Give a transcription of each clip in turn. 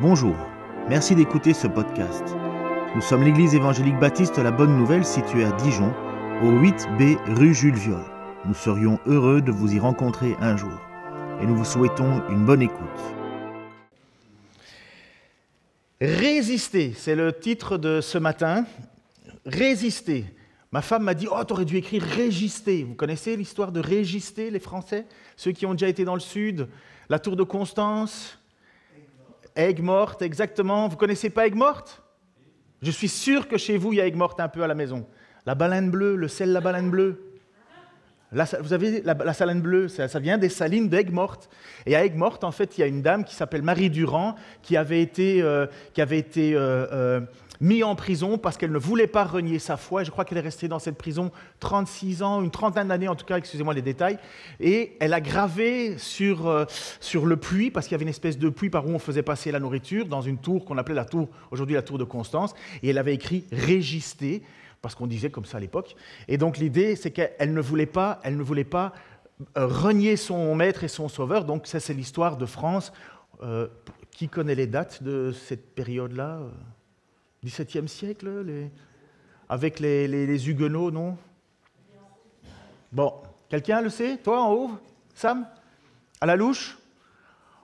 Bonjour, merci d'écouter ce podcast. Nous sommes l'église évangélique baptiste La Bonne Nouvelle située à Dijon, au 8B rue Jules Viol. Nous serions heureux de vous y rencontrer un jour et nous vous souhaitons une bonne écoute. Résister, c'est le titre de ce matin. Résister. Ma femme m'a dit Oh, t'aurais dû écrire régister. Vous connaissez l'histoire de régister, les Français? Ceux qui ont déjà été dans le Sud La tour de Constance? Aigues morte, exactement. Vous connaissez pas Aigues morte Je suis sûr que chez vous, il y a Aigues morte un peu à la maison. La baleine bleue, le sel la baleine bleue. vous avez la, saline bleue, ça, vient des salines d'Aigues morte. Et à Aigues morte, en fait, il y a une dame qui s'appelle Marie Durand, qui avait été, euh, euh, euh, mis en prison parce qu'elle ne voulait pas renier sa foi. Je crois qu'elle est restée dans cette prison 36 ans, une trentaine d'années en tout cas, excusez-moi les détails. Et elle a gravé sur, euh, sur le puits, parce qu'il y avait une espèce de puits par où on faisait passer la nourriture, dans une tour qu'on appelait la tour, aujourd'hui la tour de Constance. Et elle avait écrit Régisté, parce qu'on disait comme ça à l'époque. Et donc l'idée, c'est qu'elle ne voulait pas, elle ne voulait pas euh, renier son maître et son sauveur. Donc ça, c'est l'histoire de France. Euh, qui connaît les dates de cette période-là? 17e siècle, avec les, les, Huguenots, non? Bon, quelqu'un le sait? Toi en haut Sam? À la louche?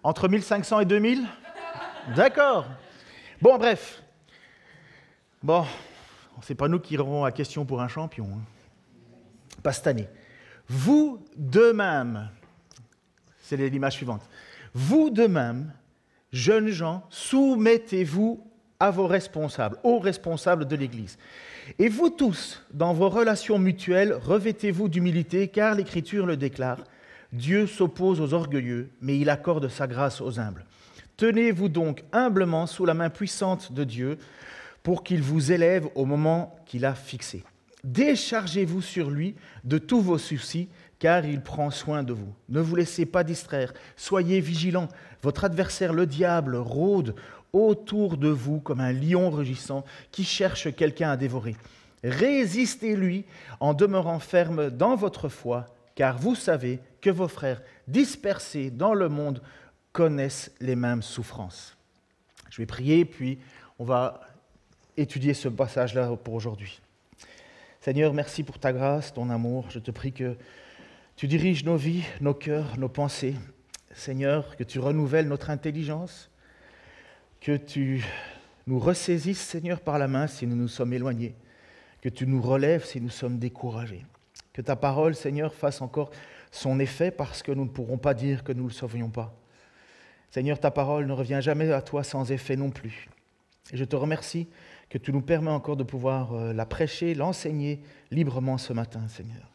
Entre 1500 et 2000 D'accord. Bon, bref. Bon, c'est pas nous qui irons à question pour un champion. Hein. Pas cette année. Vous de même, c'est l'image suivante. Vous de même, jeunes gens, soumettez-vous à vos responsables, aux responsables de l'Église. Et vous tous, dans vos relations mutuelles, revêtez-vous d'humilité, car l'Écriture le déclare. Dieu s'oppose aux orgueilleux, mais il accorde sa grâce aux humbles. Tenez-vous donc humblement sous la main puissante de Dieu pour qu'il vous élève au moment qu'il a fixé. Déchargez-vous sur lui de tous vos soucis, car il prend soin de vous. Ne vous laissez pas distraire, soyez vigilants. Votre adversaire, le diable, rôde autour de vous comme un lion rugissant qui cherche quelqu'un à dévorer. Résistez-lui en demeurant ferme dans votre foi, car vous savez que vos frères dispersés dans le monde connaissent les mêmes souffrances. Je vais prier, puis on va étudier ce passage-là pour aujourd'hui. Seigneur, merci pour ta grâce, ton amour. Je te prie que tu diriges nos vies, nos cœurs, nos pensées. Seigneur, que tu renouvelles notre intelligence, que tu nous ressaisisses, Seigneur, par la main si nous nous sommes éloignés, que tu nous relèves si nous sommes découragés, que ta parole, Seigneur, fasse encore son effet parce que nous ne pourrons pas dire que nous ne le sauvions pas. Seigneur, ta parole ne revient jamais à toi sans effet non plus. Je te remercie que tu nous permets encore de pouvoir euh, la prêcher, l'enseigner librement ce matin, Seigneur.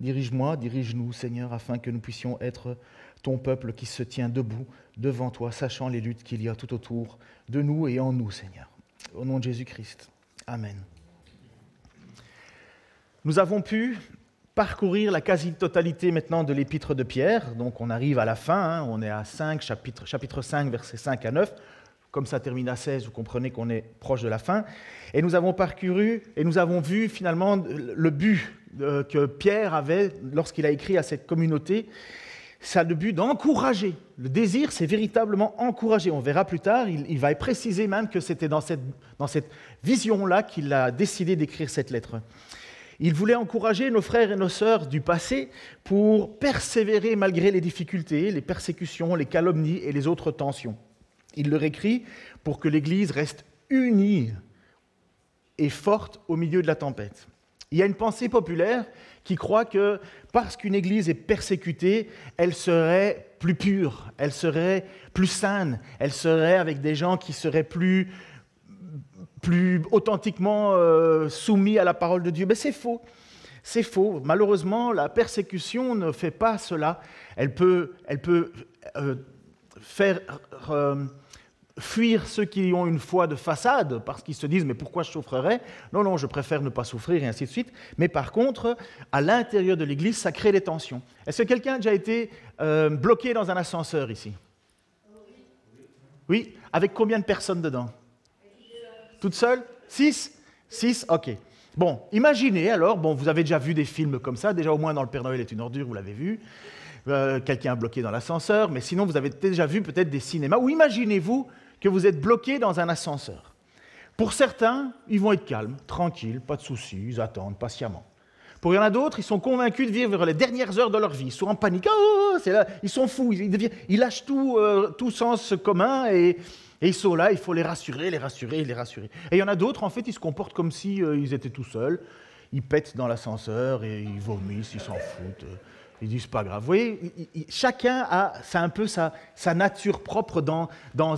Dirige-moi, dirige-nous, Seigneur, afin que nous puissions être ton peuple qui se tient debout devant toi, sachant les luttes qu'il y a tout autour de nous et en nous, Seigneur. Au nom de Jésus-Christ. Amen. Nous avons pu parcourir la quasi-totalité maintenant de l'épître de Pierre. Donc on arrive à la fin, hein. on est à 5, chapitre, chapitre 5, versets 5 à 9. Comme ça termine à 16, vous comprenez qu'on est proche de la fin. Et nous avons parcouru et nous avons vu finalement le but euh, que Pierre avait lorsqu'il a écrit à cette communauté ça a le but d'encourager. Le désir, c'est véritablement encourager. On verra plus tard, il, va préciser même que c'était dans cette, dans cette vision-là qu'il a décidé d'écrire cette lettre. Il voulait encourager nos frères et nos sœurs du passé pour persévérer malgré les difficultés, les persécutions, les calomnies et les autres tensions. Il leur écrit pour que l'Église reste unie et forte au milieu de la tempête. Il y a une pensée populaire qui croit que parce qu'une Église est persécutée, elle serait plus pure, elle serait plus saine, elle serait avec des gens qui seraient plus, plus authentiquement euh, soumis à la parole de Dieu. Mais c'est faux. C'est faux. Malheureusement, la persécution ne fait pas cela. Elle peut, elle peut euh, faire... Euh, fuir ceux qui ont une foi de façade parce qu'ils se disent mais pourquoi je souffrirais? Non, non, je préfère ne pas souffrir et ainsi de suite. Mais par contre, à l'intérieur de l'Église, ça crée des tensions. Est-ce que quelqu'un a déjà été euh, bloqué dans un ascenseur ici? Oui Avec combien de personnes dedans? Toutes seules? Six? Six? Ok. Bon, imaginez alors, bon, vous avez déjà vu des films comme ça, déjà au moins dans Le Père Noël est une ordure, vous l'avez vu. Euh, quelqu'un bloqué dans l'ascenseur, mais sinon vous avez déjà vu peut-être des cinémas, ou imaginez-vous que vous êtes bloqué dans un ascenseur. Pour certains, ils vont être calmes, tranquilles, pas de soucis, ils attendent patiemment. Pour il y en a d'autres, ils sont convaincus de vivre les dernières heures de leur vie. Ils sont en panique. Oh, là. Ils sont fous. Ils, lâchent tout, euh, tout sens commun et, ils sont là. Il faut les rassurer, les rassurer, les rassurer. Et il y en a d'autres, en fait, ils se comportent comme si euh, ils étaient tout seuls. Ils pètent dans l'ascenseur et ils vomissent, ils s'en foutent. Ils disent pas grave. Vous voyez, chacun a, un peu sa, nature propre dans,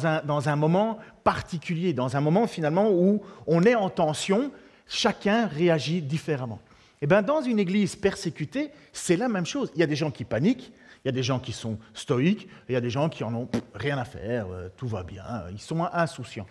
un, moment particulier, dans un moment finalement où on est en tension. Chacun réagit différemment. Et eh bien, dans une église persécutée, c'est la même chose. Il y a des gens qui paniquent, il y a des gens qui sont stoïques, il y a des gens qui en ont rien à faire, euh, tout va bien, ils sont insouciants.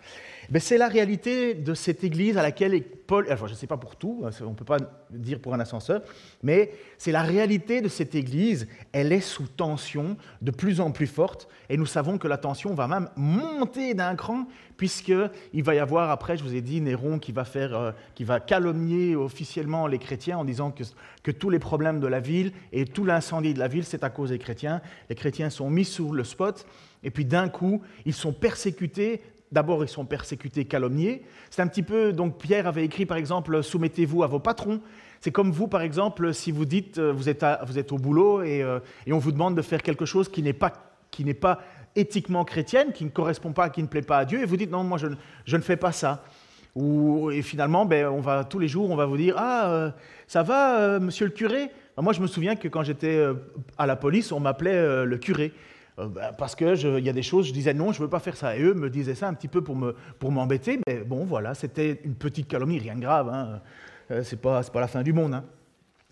C'est la réalité de cette église à laquelle Paul, je ne sais pas pour tout, hein, on ne peut pas dire pour un ascenseur, mais c'est la réalité de cette église, elle est sous tension de plus en plus forte, et nous savons que la tension va même monter d'un cran, puisqu'il va y avoir, après, je vous ai dit, Néron qui va, faire, euh, qui va calomnier officiellement les chrétiens en disant que, que tous les problèmes de la ville et tout l'incendie de la ville, c'est à cause des chrétiens. Les chrétiens sont mis sous le spot, et puis d'un coup, ils sont persécutés D'abord, ils sont persécutés, calomniés. C'est un petit peu, donc Pierre avait écrit par exemple, soumettez-vous à vos patrons. C'est comme vous, par exemple, si vous dites, euh, vous êtes, vous êtes au boulot euh, et, on vous demande de faire quelque chose qui n'est pas, qui n'est pas éthiquement chrétienne, qui ne correspond pas, qui ne plaît pas à Dieu, et vous dites, non, moi je, je ne fais pas ça. Ou, et finalement, ben, on va, tous les jours, on va vous dire, ah, euh, ça va, monsieur le curé? Moi, je me souviens que quand j'étais à la police, on m'appelait le curé. Euh, bah, parce qu'il y a des choses, je disais non, je ne veux pas faire ça. Et eux me disaient ça un petit peu pour, me, pour m'embêter, mais bon, voilà, c'était une petite calomnie, rien de grave, hein. Euh, ce n'est pas, la fin du monde. Hein.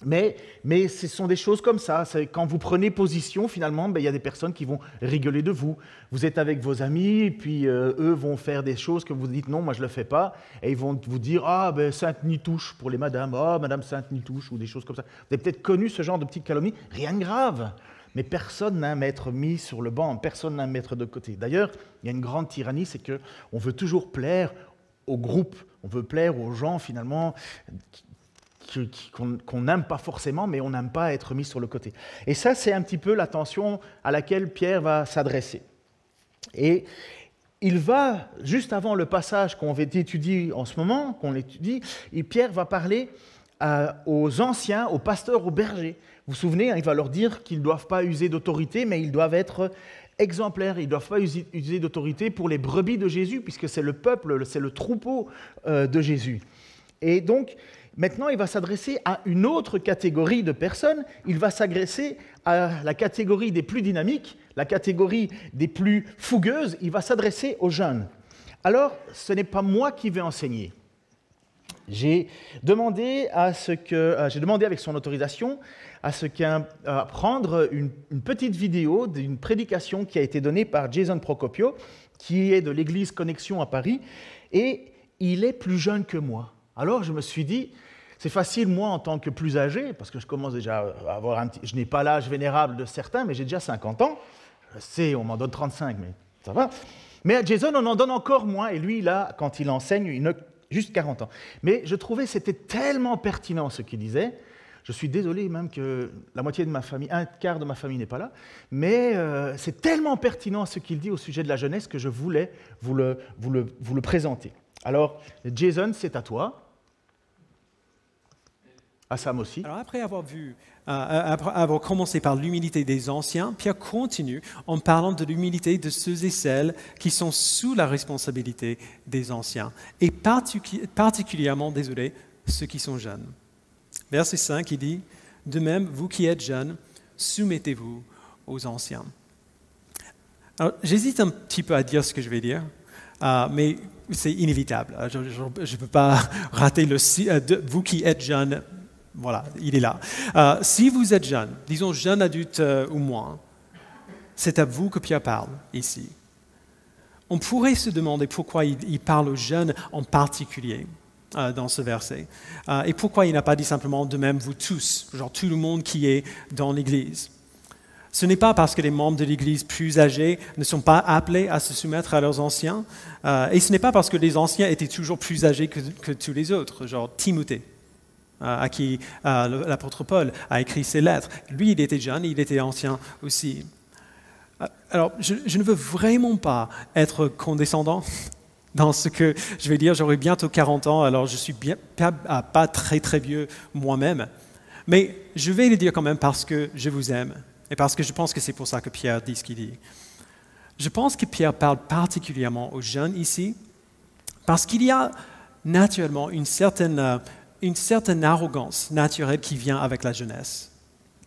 Mais, mais ce sont des choses comme ça. Quand vous prenez position, finalement, ben, il y a des personnes qui vont rigoler de vous. Vous êtes avec vos amis, et puis euh, eux vont faire des choses que vous dites non, moi je ne le fais pas. Et ils vont vous dire Ah, ben, Sainte Nitouche pour les madames, Ah, Madame Sainte Nitouche, ou des choses comme ça. Vous avez peut-être connu ce genre de petites calomnies. Rien de grave. Mais personne n'a à mettre mis sur le banc, personne n'a à mettre de côté. D'ailleurs, il y a une grande tyrannie, c'est qu'on veut toujours plaire au groupe, on veut plaire aux gens finalement qu'on n'aime pas forcément, mais on n'aime pas être mis sur le côté. Et ça, c'est un petit peu la tension à laquelle Pierre va s'adresser. Et il va, juste avant le passage qu'on étudie en ce moment, qu'on étudie, et Pierre va parler aux anciens, aux pasteurs, aux bergers. Vous vous souvenez, hein, il va leur dire qu'ils ne doivent pas user d'autorité, mais ils doivent être exemplaires. Ils ne doivent pas user d'autorité pour les brebis de Jésus, puisque c'est le peuple, c'est le troupeau euh, de Jésus. Et donc, maintenant, il va s'adresser à une autre catégorie de personnes. Il va s'adresser à la catégorie des plus dynamiques, la catégorie des plus fougueuses. Il va s'adresser aux jeunes. Alors, ce n'est pas moi qui vais enseigner. Euh, j'ai demandé avec son autorisation à qu'un prendre une, petite vidéo d'une prédication qui a été donnée par Jason Procopio, qui est de l'église Connexion à Paris, et il est plus jeune que moi. Alors je me suis dit, c'est facile, moi, en tant que plus âgé, parce que je commence déjà à avoir un petit... Je n'ai pas l'âge vénérable de certains, mais j'ai déjà 50 ans. Je sais, on m'en donne 35, mais ça va. Mais à Jason, on en donne encore moins, et lui, là, quand il enseigne, il juste 40 ans. Mais je trouvais c'était tellement pertinent ce qu'il disait. Je suis désolé même que la moitié de ma famille, un quart de ma famille n'est pas là, mais euh, c'est tellement pertinent ce qu'il dit au sujet de la jeunesse que je voulais vous le, vous le, vous le présenter. Alors, Jason, c'est à toi. Après avoir vu, euh, après avoir commencé par l'humilité des anciens, Pierre continue en parlant de l'humilité de ceux et celles qui sont sous la responsabilité des anciens, et particulièrement, désolé, ceux qui sont jeunes. Verset 5, il dit, De même, vous qui êtes jeunes, soumettez-vous aux anciens. Alors, j'hésite un petit peu à dire ce que je vais dire, euh, mais c'est inévitable. Je ne peux pas rater le... Euh, vous qui êtes jeunes, voilà, il est là. Euh, si vous êtes jeune, disons jeune adulte euh, ou moins, c'est à vous que Pierre parle ici. On pourrait se demander pourquoi il, parle aux jeunes en particulier euh, dans ce verset. et pourquoi il n'a pas dit simplement de même vous tous, genre tout le monde qui est dans l'Église. Ce n'est pas parce que les membres de l'Église plus âgés ne sont pas appelés à se soumettre à leurs anciens, et ce n'est pas parce que les anciens étaient toujours plus âgés que, que tous les autres, genre Timothée à qui l'apôtre Paul a écrit ses lettres. Lui, il était jeune, il était ancien aussi. Alors, je, ne veux vraiment pas être condescendant dans ce que je vais dire. J'aurai bientôt 40 ans, alors je suis bien, pas, ah, pas très très vieux moi-même. Mais je vais le dire quand même parce que je vous aime et parce que je pense que c'est pour ça que Pierre dit ce qu'il dit. Je pense que Pierre parle particulièrement aux jeunes ici parce qu'il y a naturellement une certaine, euh, une certaine arrogance naturelle qui vient avec la jeunesse.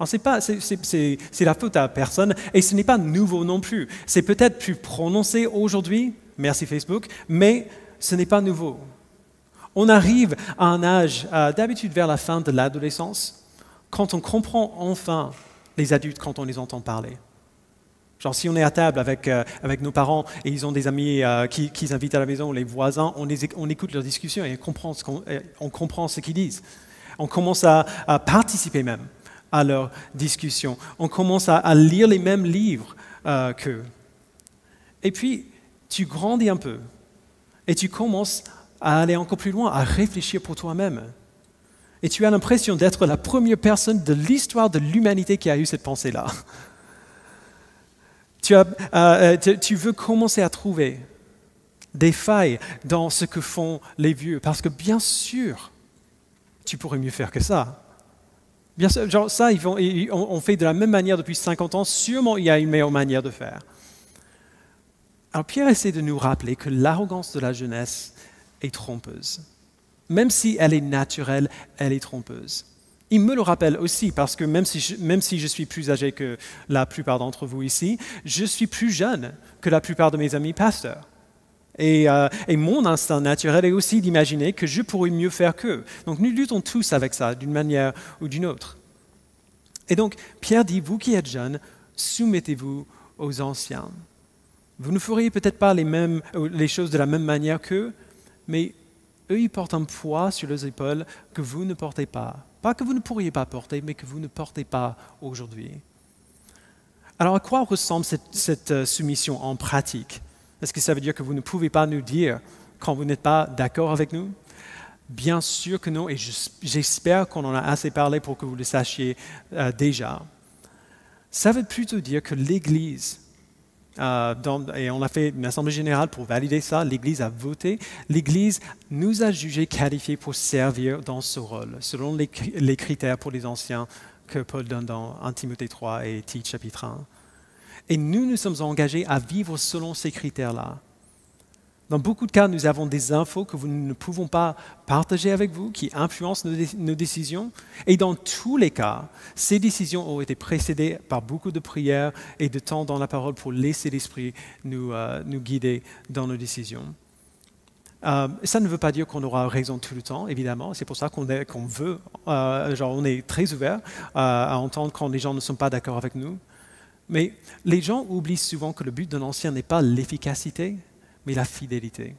C'est la faute à personne et ce n'est pas nouveau non plus. C'est peut-être plus prononcé aujourd'hui, merci Facebook, mais ce n'est pas nouveau. On arrive à un âge, euh, d'habitude vers la fin de l'adolescence, quand on comprend enfin les adultes quand on les entend parler. Genre si on est à table avec, euh, avec nos parents et ils ont des amis euh, qui, qui invitent à la maison, les voisins, on, on écoute leurs discussions et on comprend ce, on comprend ce qu'ils disent. On commence à, participer même à leurs discussions. On commence à, lire les mêmes livres euh, qu'eux. Et puis, tu grandis un peu et tu commences à aller encore plus loin, à réfléchir pour toi-même. Et tu as l'impression d'être la première personne de l'histoire de l'humanité qui a eu cette pensée-là. Tu, euh, euh, tu, veux commencer à trouver des failles dans ce que font les vieux, parce que bien sûr, tu pourrais mieux faire que ça. Bien sûr, ça, vont, on fait de la même manière depuis 50 ans, sûrement il y a une meilleure manière de faire. Alors Pierre essaie de nous rappeler que l'arrogance de la jeunesse est trompeuse. Même si elle est naturelle, elle est trompeuse. Il me le rappelle aussi parce que même si, je, même si je suis plus âgé que la plupart d'entre vous ici, je suis plus jeune que la plupart de mes amis pasteurs. Et, euh, et mon instinct naturel est aussi d'imaginer que je pourrais mieux faire qu'eux. Donc nous luttons tous avec ça d'une manière ou d'une autre. Et donc Pierre dit, vous qui êtes jeunes, soumettez-vous aux anciens. Vous ne feriez peut-être pas les, mêmes, les choses de la même manière qu'eux, mais eux, ils portent un poids sur leurs épaules que vous ne portez pas. Pas que vous ne pourriez pas porter, mais que vous ne portez pas aujourd'hui. Alors à quoi ressemble cette, euh, soumission en pratique? Est-ce que ça veut dire que vous ne pouvez pas nous dire quand vous n'êtes pas d'accord avec nous? Bien sûr que non, et j'espère qu'on en a assez parlé pour que vous le sachiez euh, déjà. Ça veut plutôt dire que l'Église euh, et on a fait une assemblée générale pour valider ça. L'Église a voté. L'Église nous a jugés qualifiés pour servir dans ce rôle, selon les, les critères pour les anciens que Paul donne dans 1 Timothée 3 et Tite chapitre 1. Et nous nous sommes engagés à vivre selon ces critères-là. Dans beaucoup de cas, nous avons des infos que nous ne pouvons pas partager avec vous, qui influencent nos, décisions. Et dans tous les cas, ces décisions ont été précédées par beaucoup de prières et de temps dans la parole pour laisser l'Esprit nous, euh, guider dans nos décisions. Euh, ça ne veut pas dire qu'on aura raison tout le temps, évidemment. C'est pour ça qu'on veut, euh, genre on est très ouvert à entendre quand les gens ne sont pas d'accord avec nous. Mais les gens oublient souvent que le but d'un ancien n'est pas l'efficacité, mais la fidélité.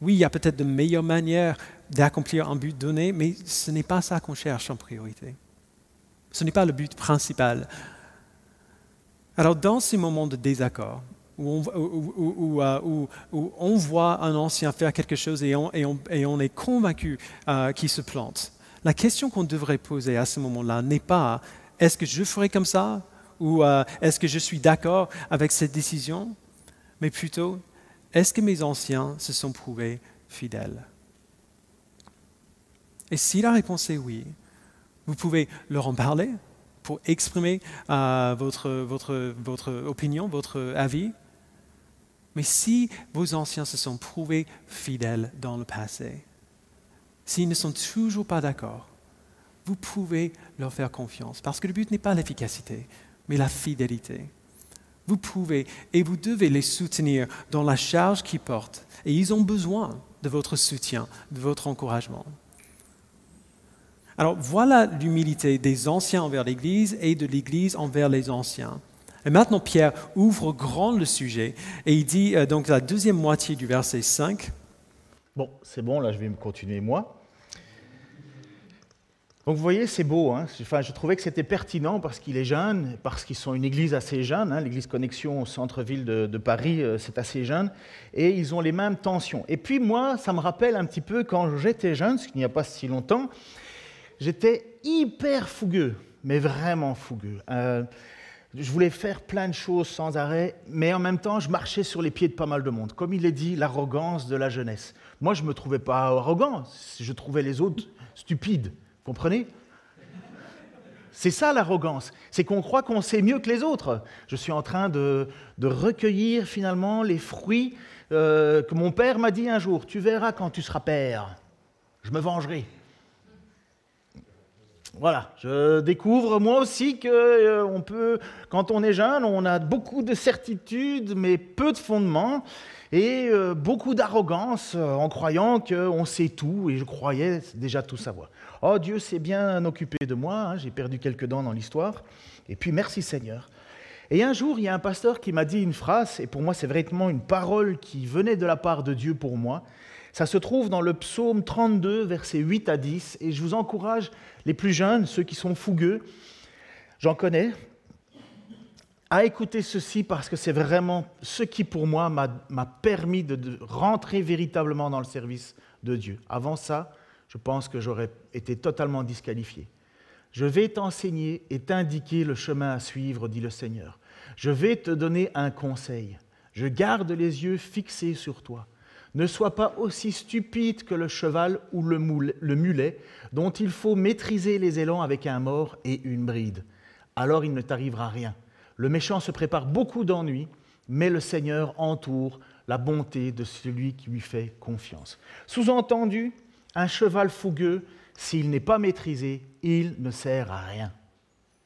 Oui, il y a peut-être de meilleures manières d'accomplir un but donné, mais ce n'est pas ça qu'on cherche en priorité. Ce n'est pas le but principal. Alors dans ces moments de désaccord, où on, euh, voit un ancien faire quelque chose et on, et on est convaincu euh, qu'il se plante, la question qu'on devrait poser à ce moment-là n'est pas est-ce que je ferai comme ça? Ou euh, est-ce que je suis d'accord avec cette décision? Mais plutôt, est-ce que mes anciens se sont prouvés fidèles? Et si la réponse est oui, vous pouvez leur en parler pour exprimer euh, votre, votre, votre opinion, votre avis. Mais si vos anciens se sont prouvés fidèles dans le passé, s'ils ne sont toujours pas d'accord, vous pouvez leur faire confiance. Parce que le but n'est pas l'efficacité, mais la fidélité. Vous pouvez et vous devez les soutenir dans la charge qu'ils portent. Et ils ont besoin de votre soutien, de votre encouragement. Alors voilà l'humilité des anciens envers l'Église et de l'Église envers les anciens. Et maintenant, Pierre ouvre grand le sujet et il dit euh, donc la deuxième moitié du verset 5. Bon, c'est bon, là je vais me continuer moi. Donc vous voyez, c'est beau. Hein. enfin, je trouvais que c'était pertinent parce qu'il est jeune, parce qu'ils sont une église assez jeune. Hein. L'église Connexion au centre-ville de, Paris, euh, c'est assez jeune. Et ils ont les mêmes tensions. Et puis moi, ça me rappelle un petit peu quand j'étais jeune, ce qu'il n'y a pas si longtemps, j'étais hyper fougueux, mais vraiment fougueux. Euh, Je voulais faire plein de choses sans arrêt, mais en même temps, je marchais sur les pieds de pas mal de monde. Comme il est dit, l'arrogance de la jeunesse. Moi, je ne me trouvais pas arrogant, je trouvais les autres stupides. Comprenez? C'est ça l'arrogance, c'est qu'on croit qu'on sait mieux que les autres. Je suis en train de, recueillir finalement les fruits euh, que mon père m'a dit un jour. Tu verras quand tu seras père, je me vengerai. Voilà, je découvre moi aussi que euh, on peut, quand on est jeune, on a beaucoup de certitudes, mais peu de fondements, et euh, beaucoup d'arrogance en croyant qu'on sait tout, et je croyais déjà tout savoir. Oh, Dieu s'est bien occupé de moi, hein, j'ai perdu quelques dents dans l'histoire. Et puis, merci Seigneur. Et un jour, il y a un pasteur qui m'a dit une phrase, et pour moi, c'est vraiment une parole qui venait de la part de Dieu pour moi. Ça se trouve dans le psaume 32, versets 8 à 10, et je vous encourage, les plus jeunes, ceux qui sont fougueux, j'en connais, à écouter ceci parce que c'est vraiment ce qui, pour moi, m'a permis de rentrer véritablement dans le service de Dieu. Avant ça, je pense que j'aurais été totalement disqualifié. Je vais t'enseigner et t'indiquer le chemin à suivre, dit le Seigneur. Je vais te donner un conseil. Je garde les yeux fixés sur toi. Ne sois pas aussi stupide que le cheval ou le mulet, dont il faut maîtriser les élans avec un mort et une bride. Alors il ne t'arrivera rien. Le méchant se prépare beaucoup d'ennuis, mais le Seigneur entoure la bonté de celui qui lui fait confiance. Sous-entendu, un cheval fougueux, s'il n'est pas maîtrisé, il ne sert à rien.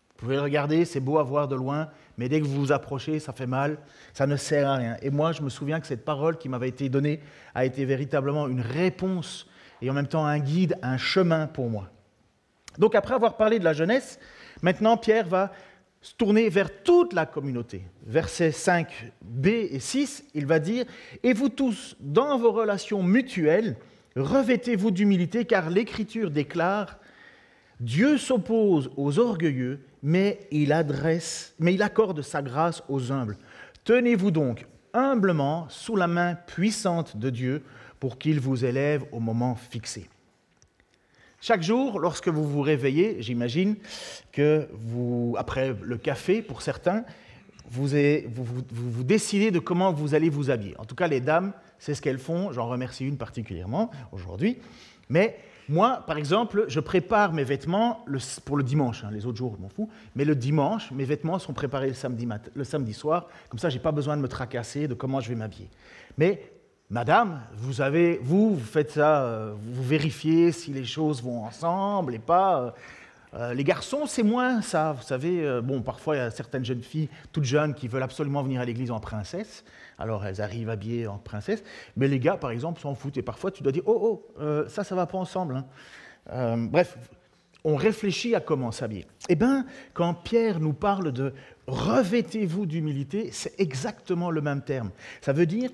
Vous pouvez le regarder, c'est beau à voir de loin, mais dès que vous vous approchez, ça fait mal, ça ne sert à rien. Et moi, je me souviens que cette parole qui m'avait été donnée a été véritablement une réponse et en même temps un guide, un chemin pour moi. Donc après avoir parlé de la jeunesse, maintenant Pierre va se tourner vers toute la communauté. Versets 5b et 6, il va dire, Et vous tous, dans vos relations mutuelles, Revêtez-vous d'humilité, car l'Écriture déclare Dieu s'oppose aux orgueilleux, mais il, adresse, mais il accorde sa grâce aux humbles. Tenez-vous donc humblement sous la main puissante de Dieu pour qu'il vous élève au moment fixé. Chaque jour, lorsque vous vous réveillez, j'imagine que vous, après le café pour certains, vous, vous, décidez de comment vous allez vous habiller. En tout cas, les dames, c'est ce qu'elles font. J'en remercie une particulièrement aujourd'hui. Mais moi, par exemple, je prépare mes vêtements pour le dimanche. Hein. les autres jours, je m'en fous. Mais le dimanche, mes vêtements sont préparés le samedi, le samedi soir. Comme ça, je n'ai pas besoin de me tracasser de comment je vais m'habiller. Mais Madame, vous avez, vous, vous faites ça, euh, vous vérifiez si les choses vont ensemble et pas. Euh, euh, les garçons, c'est moins ça. Vous savez, bon, parfois, il y a certaines jeunes filles, toutes jeunes, qui veulent absolument venir à l'église en princesse. Alors, elles arrivent habillées en princesse. Mais les gars, par exemple, s'en foutent. Et parfois, tu dois dire Oh, oh, euh, ça, ça va pas ensemble. Hein. bref, on réfléchit à comment s'habiller. Eh bien, quand Pierre nous parle de revêtez-vous d'humilité, c'est exactement le même terme. Ça veut dire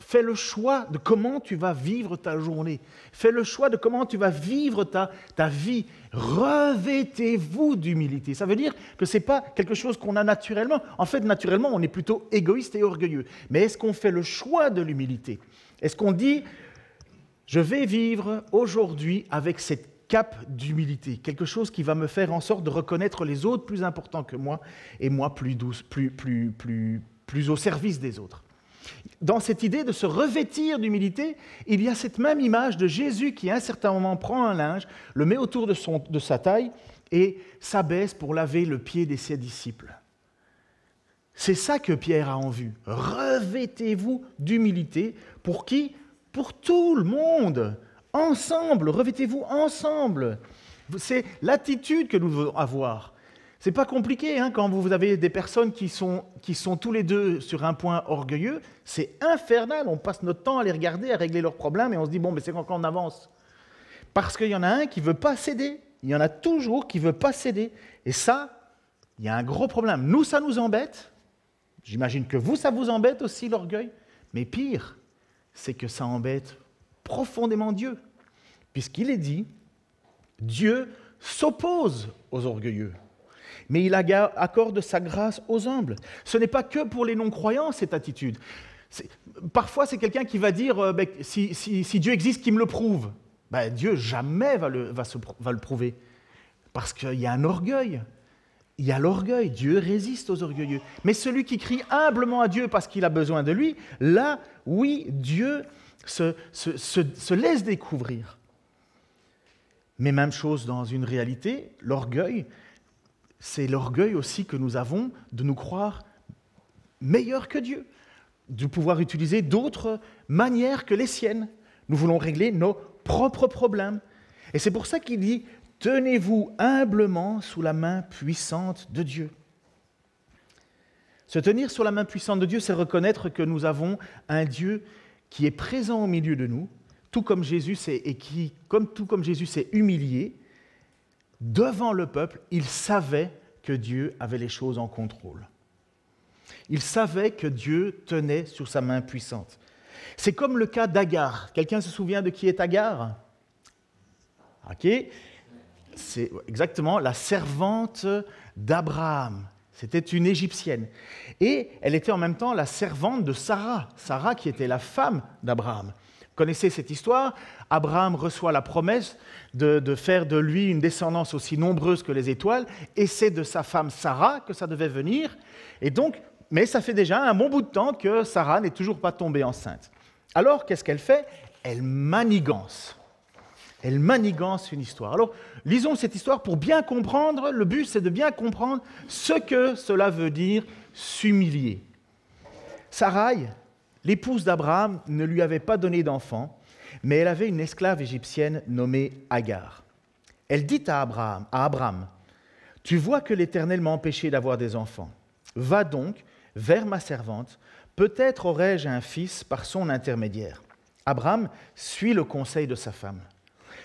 Fais le choix de comment tu vas vivre ta journée. Fais le choix de comment tu vas vivre ta, ta vie. Revêtez-vous d'humilité. Ça veut dire que ce n'est pas quelque chose qu'on a naturellement. En fait, naturellement, on est plutôt égoïste et orgueilleux. Mais est-ce qu'on fait le choix de l'humilité? Est-ce qu'on dit, je vais vivre aujourd'hui avec cette cape d'humilité, quelque chose qui va me faire en sorte de reconnaître les autres plus importants que moi et moi plus douce, plus, plus, plus, plus au service des autres? Dans cette idée de se revêtir d'humilité, il y a cette même image de Jésus qui, à un certain moment, prend un linge, le met autour de, sa taille et s'abaisse pour laver le pied de ses disciples. C'est ça que Pierre a en vue. Revêtez-vous d'humilité. Pour qui? Pour tout le monde. Ensemble. Revêtez-vous ensemble. C'est l'attitude que nous devons avoir. C'est pas compliqué hein, quand vous avez des personnes qui sont, qui sont tous les deux sur un point orgueilleux. C'est infernal. On passe notre temps à les regarder, à régler leurs problèmes et on se dit bon, mais c'est quand on avance. Parce qu'il y en a un qui veut pas céder. Il y en a toujours qui veut pas céder. Et ça, il y a un gros problème. Nous, ça nous embête. J'imagine que vous, ça vous embête aussi l'orgueil. Mais pire, c'est que ça embête profondément Dieu. Puisqu'il est dit, Dieu s'oppose aux orgueilleux mais il accorde sa grâce aux humbles. Ce n'est pas que pour les non-croyants cette attitude. Parfois, c'est quelqu'un qui va dire euh, ben, si, Dieu existe, qu'il me le prouve. Ben, Dieu jamais va le, prouver. Parce qu'il y a un orgueil. il y a l'orgueil. Dieu résiste aux orgueilleux. Mais celui qui crie humblement à Dieu parce qu'il a besoin de lui, là, oui, Dieu se laisse découvrir. Mais même chose dans une réalité, l'orgueil, c'est l'orgueil aussi que nous avons de nous croire meilleurs que Dieu, de pouvoir utiliser d'autres manières que les siennes. Nous voulons régler nos propres problèmes. Et c'est pour ça qu'il dit, tenez-vous humblement sous la main puissante de Dieu. Se tenir sous la main puissante de Dieu, c'est reconnaître que nous avons un Dieu qui est présent au milieu de nous, tout comme Jésus et qui, comme, tout comme Jésus s'est humilié devant le peuple, il savait que Dieu avait les choses en contrôle. Il savait que Dieu tenait sur sa main puissante. C'est comme le cas d'Agar. Quelqu'un se souvient de qui est Agar? Ok C'est exactement la servante d'Abraham. C'était une Égyptienne. Et elle était en même temps la servante de Sarah, Sarah qui était la femme d'Abraham connaissez cette histoire Abraham reçoit la promesse de, faire de lui une descendance aussi nombreuse que les étoiles, et c'est de sa femme Sarah que ça devait venir. Et donc, mais ça fait déjà un bon bout de temps que Sarah n'est toujours pas tombée enceinte. Alors, qu'est-ce qu'elle fait? Elle manigance. Elle manigance une histoire. Alors, lisons cette histoire pour bien comprendre. Le but, c'est de bien comprendre ce que cela veut dire s'humilier. Sarai, L'épouse d'Abraham ne lui avait pas donné d'enfant, mais elle avait une esclave égyptienne nommée Agar. Elle dit à Abraham, Tu vois que l'Éternel m'a empêché d'avoir des enfants. Va donc vers ma servante, peut-être aurai-je un fils par son intermédiaire. Abraham suit le conseil de sa femme.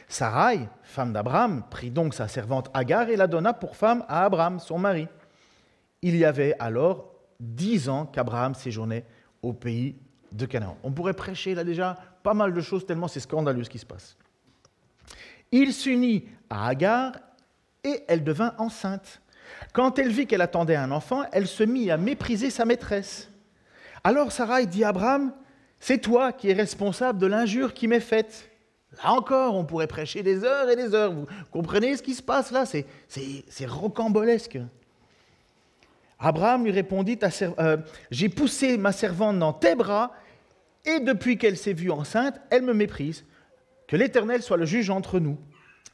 Sarai, femme d'Abraham, prit donc sa servante Agar et la donna pour femme à Abraham, son mari. Il y avait alors dix ans qu'Abraham séjournait au pays de Canaan. On pourrait prêcher là déjà pas mal de choses tellement c'est scandaleux ce qui se passe. Il s'unit à Agar et elle devint enceinte. Quand elle vit qu'elle attendait un enfant, elle se mit à mépriser sa maîtresse. Alors Sarai dit à Abraham, c'est toi qui es responsable de l'injure qui m'est faite. Là encore, on pourrait prêcher des heures et des heures. Vous comprenez ce qui se passe là? C'est rocambolesque. Abraham lui répondit, euh, J'ai poussé ma servante dans tes bras et depuis qu'elle s'est vue enceinte, elle me méprise. Que l'Éternel soit le juge entre nous.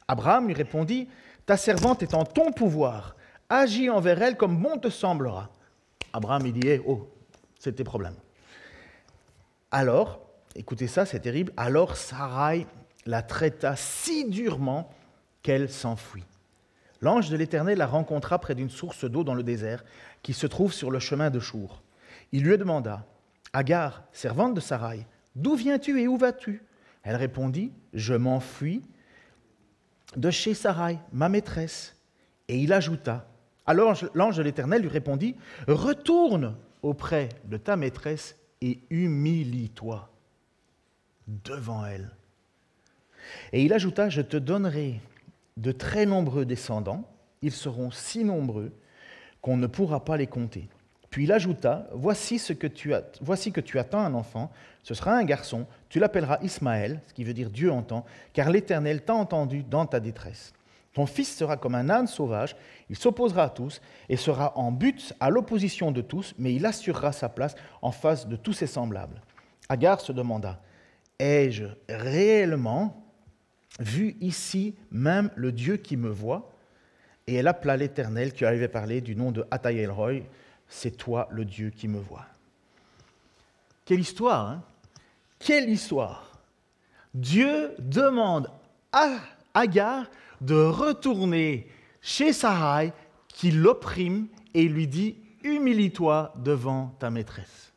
Abraham lui répondit, Ta servante est en ton pouvoir. Agis envers elle comme bon te semblera. Abraham lui dit, eh, oh, c'est tes problèmes. Alors, écoutez ça, c'est terrible, alors Sarai la traita si durement qu'elle s'enfuit. L'ange de l'Éternel la rencontra près d'une source d'eau dans le désert qui se trouve sur le chemin de Chour. Il lui demanda Agar, servante de Sarai, d'où viens-tu et où vas-tu? Elle répondit Je m'enfuis de chez Sarai, ma maîtresse. Et il ajouta Alors l'ange de l'Éternel lui répondit Retourne auprès de ta maîtresse et humilie-toi devant elle. Et il ajouta Je te donnerai de très nombreux descendants, ils seront si nombreux qu'on ne pourra pas les compter. Puis il ajouta, voici, ce que tu attends un enfant, ce sera un garçon, tu l'appelleras Ismaël, ce qui veut dire Dieu entend, car l'Éternel t'a entendu dans ta détresse. Ton fils sera comme un âne sauvage, il s'opposera à tous et sera en but à l'opposition de tous, mais il assurera sa place en face de tous ses semblables. Agar se demanda, ai-je réellement vu ici même le Dieu qui me voit? Et elle appela l'Éternel qui avait parlé du nom de Atayel Roy, c'est toi le Dieu qui me voit. Quelle histoire, hein? Quelle histoire Dieu demande à Agar de retourner chez Sarai qui l'opprime et lui dit Humilie-toi devant ta maîtresse.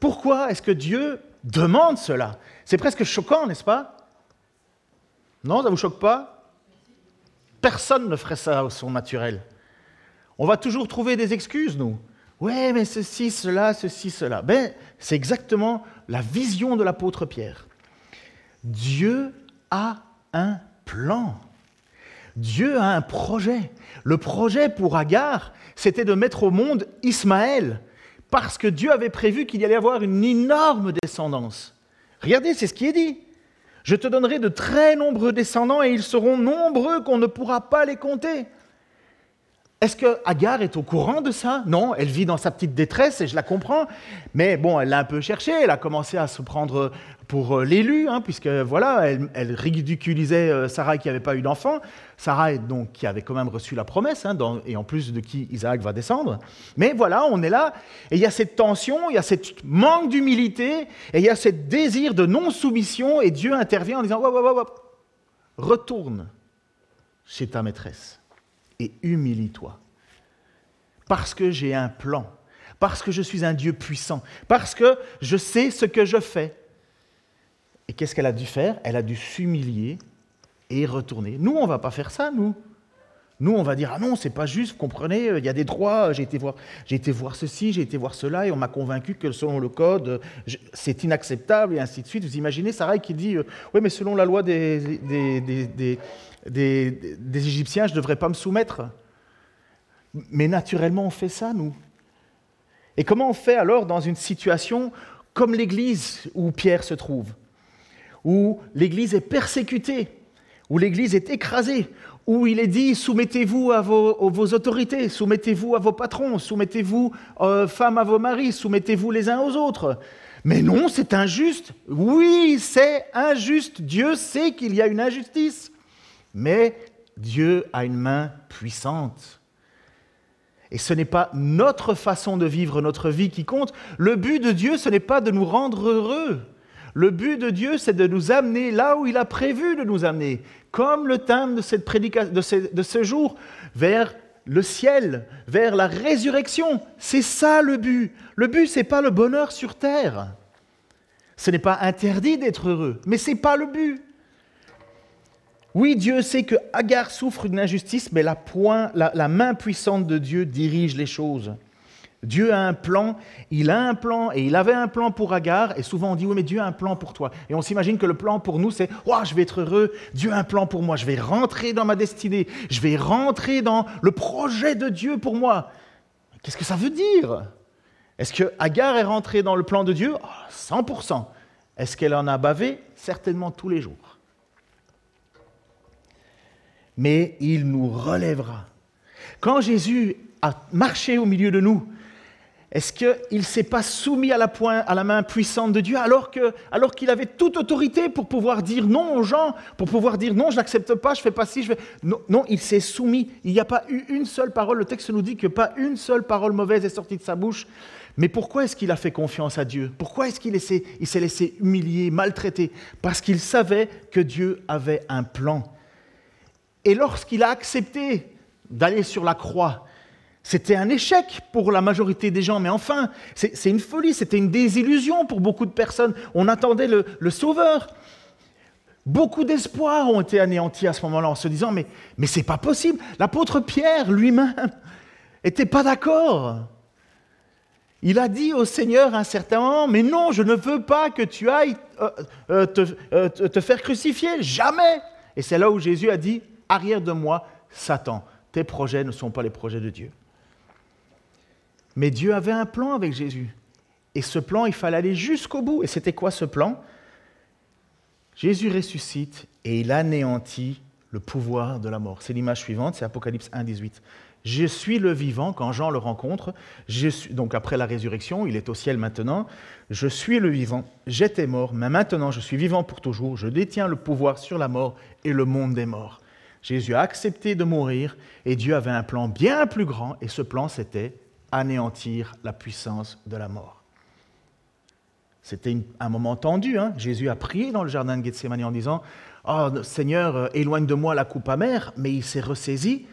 Pourquoi est-ce que Dieu demande cela? C'est presque choquant, n'est-ce pas? Non, ça ne vous choque pas? Personne ne ferait ça au son naturel. On va toujours trouver des excuses, nous. Ouais, mais ceci, cela, ceci, cela. Ben, c'est exactement la vision de l'apôtre Pierre. Dieu a un plan. Dieu a un projet. Le projet pour Agar, c'était de mettre au monde Ismaël, parce que Dieu avait prévu qu'il y allait avoir une énorme descendance. Regardez, c'est ce qui est dit. Je te donnerai de très nombreux descendants et ils seront nombreux qu'on ne pourra pas les compter. Est-ce que Agar est au courant de ça? Non, elle vit dans sa petite détresse et je la comprends. Mais bon, elle l'a un peu cherché, elle a commencé à se prendre pour euh, l'élu, hein, puisque voilà, elle, ridiculisait euh, Sarah qui n'avait pas eu d'enfant. Sarah, donc, qui avait quand même reçu la promesse, hein, et en plus de qui Isaac va descendre. Mais voilà, on est là, et il y a cette tension, il y a ce manque d'humilité, et il y a ce désir de non-soumission, et Dieu intervient en disant Retourne chez ta maîtresse et humilie-toi. Parce que j'ai un plan, parce que je suis un Dieu puissant, parce que je sais ce que je fais. Et qu'est-ce qu'elle a dû faire? Elle a dû s'humilier et retourner. Nous, on ne va pas faire ça, nous. Nous, on va dire, ah non, c'est pas juste, vous comprenez, il y a des droits, j'ai été voir, j'ai été voir ceci, j'ai été voir cela, et on m'a convaincu que selon le code, c'est inacceptable, et ainsi de suite. Vous imaginez Sarah qui dit, euh, oui, mais selon la loi des, des, des, Égyptiens, je ne devrais pas me soumettre. Mais naturellement, on fait ça, nous. Et comment on fait alors dans une situation comme l'Église où Pierre se trouve, où l'Église est persécutée, où l'Église est écrasée, où il est dit soumettez-vous à vos, autorités, soumettez-vous à vos patrons, soumettez-vous euh, femmes à vos maris, soumettez-vous les uns aux autres. Mais non, c'est injuste. Oui, c'est injuste. Dieu sait qu'il y a une injustice. Mais Dieu a une main puissante. Et ce n'est pas notre façon de vivre notre vie qui compte. Le but de Dieu, ce n'est pas de nous rendre heureux. Le but de Dieu, c'est de nous amener là où il a prévu de nous amener, comme le thème de, cette de, ce, de ce jour, vers le ciel, vers la résurrection. C'est ça le but. Le but, ce n'est pas le bonheur sur terre. Ce n'est pas interdit d'être heureux, mais ce n'est pas le but. Oui, Dieu sait que Agar souffre d'une injustice, mais la, main puissante de Dieu dirige les choses. Dieu a un plan, il a un plan, et il avait un plan pour Agar, et souvent on dit, oui, mais Dieu a un plan pour toi. Et on s'imagine que le plan pour nous, c'est, oh, je vais être heureux, Dieu a un plan pour moi, je vais rentrer dans ma destinée, je vais rentrer dans le projet de Dieu pour moi. Qu'est-ce que ça veut dire? Est-ce que Agar est rentrée dans le plan de Dieu? 100%. Est-ce qu'elle en a bavé? Certainement tous les jours mais il nous relèvera. Quand Jésus a marché au milieu de nous, est-ce qu'il ne s'est pas soumis à la, main puissante de Dieu alors qu'il alors qu'il avait toute autorité pour pouvoir dire non aux gens, pour pouvoir dire non, je n'accepte pas, je ne fais pas ci, je fais... Non, non il s'est soumis. Il n'y a pas eu une seule parole, le texte nous dit que pas une seule parole mauvaise est sortie de sa bouche. Mais pourquoi est-ce qu'il a fait confiance à Dieu? Pourquoi est-ce qu'il s'est laissé humilier, maltraiter? Parce qu'il savait que Dieu avait un plan. Et lorsqu'il a accepté d'aller sur la croix, c'était un échec pour la majorité des gens, mais enfin, c'est une folie, c'était une désillusion pour beaucoup de personnes. On attendait le, Sauveur. Beaucoup d'espoirs ont été anéantis à ce moment-là en se disant, mais, mais c'est pas possible. L'apôtre Pierre lui-même n'était pas d'accord. Il a dit au Seigneur à un certain moment, mais non, je ne veux pas que tu ailles euh, euh, euh, te faire crucifier, jamais. Et c'est là où Jésus a dit, arrière de moi, Satan, tes projets ne sont pas les projets de Dieu. Mais Dieu avait un plan avec Jésus. Et ce plan, il fallait aller jusqu'au bout. Et c'était quoi ce plan? Jésus ressuscite et il anéantit le pouvoir de la mort. C'est l'image suivante, c'est Apocalypse 1, 18. Je suis le vivant quand Jean le rencontre. Donc après la résurrection, il est au ciel maintenant. Je suis le vivant. J'étais mort, mais maintenant je suis vivant pour toujours. Je détiens le pouvoir sur la mort et le monde des morts. Jésus a accepté de mourir et Dieu avait un plan bien plus grand et ce plan c'était anéantir la puissance de la mort. C'était un moment tendu. Hein. Jésus a prié dans le jardin de Gethsemane en disant Oh Seigneur, euh, éloigne de moi la coupe amère, mais il s'est ressaisi.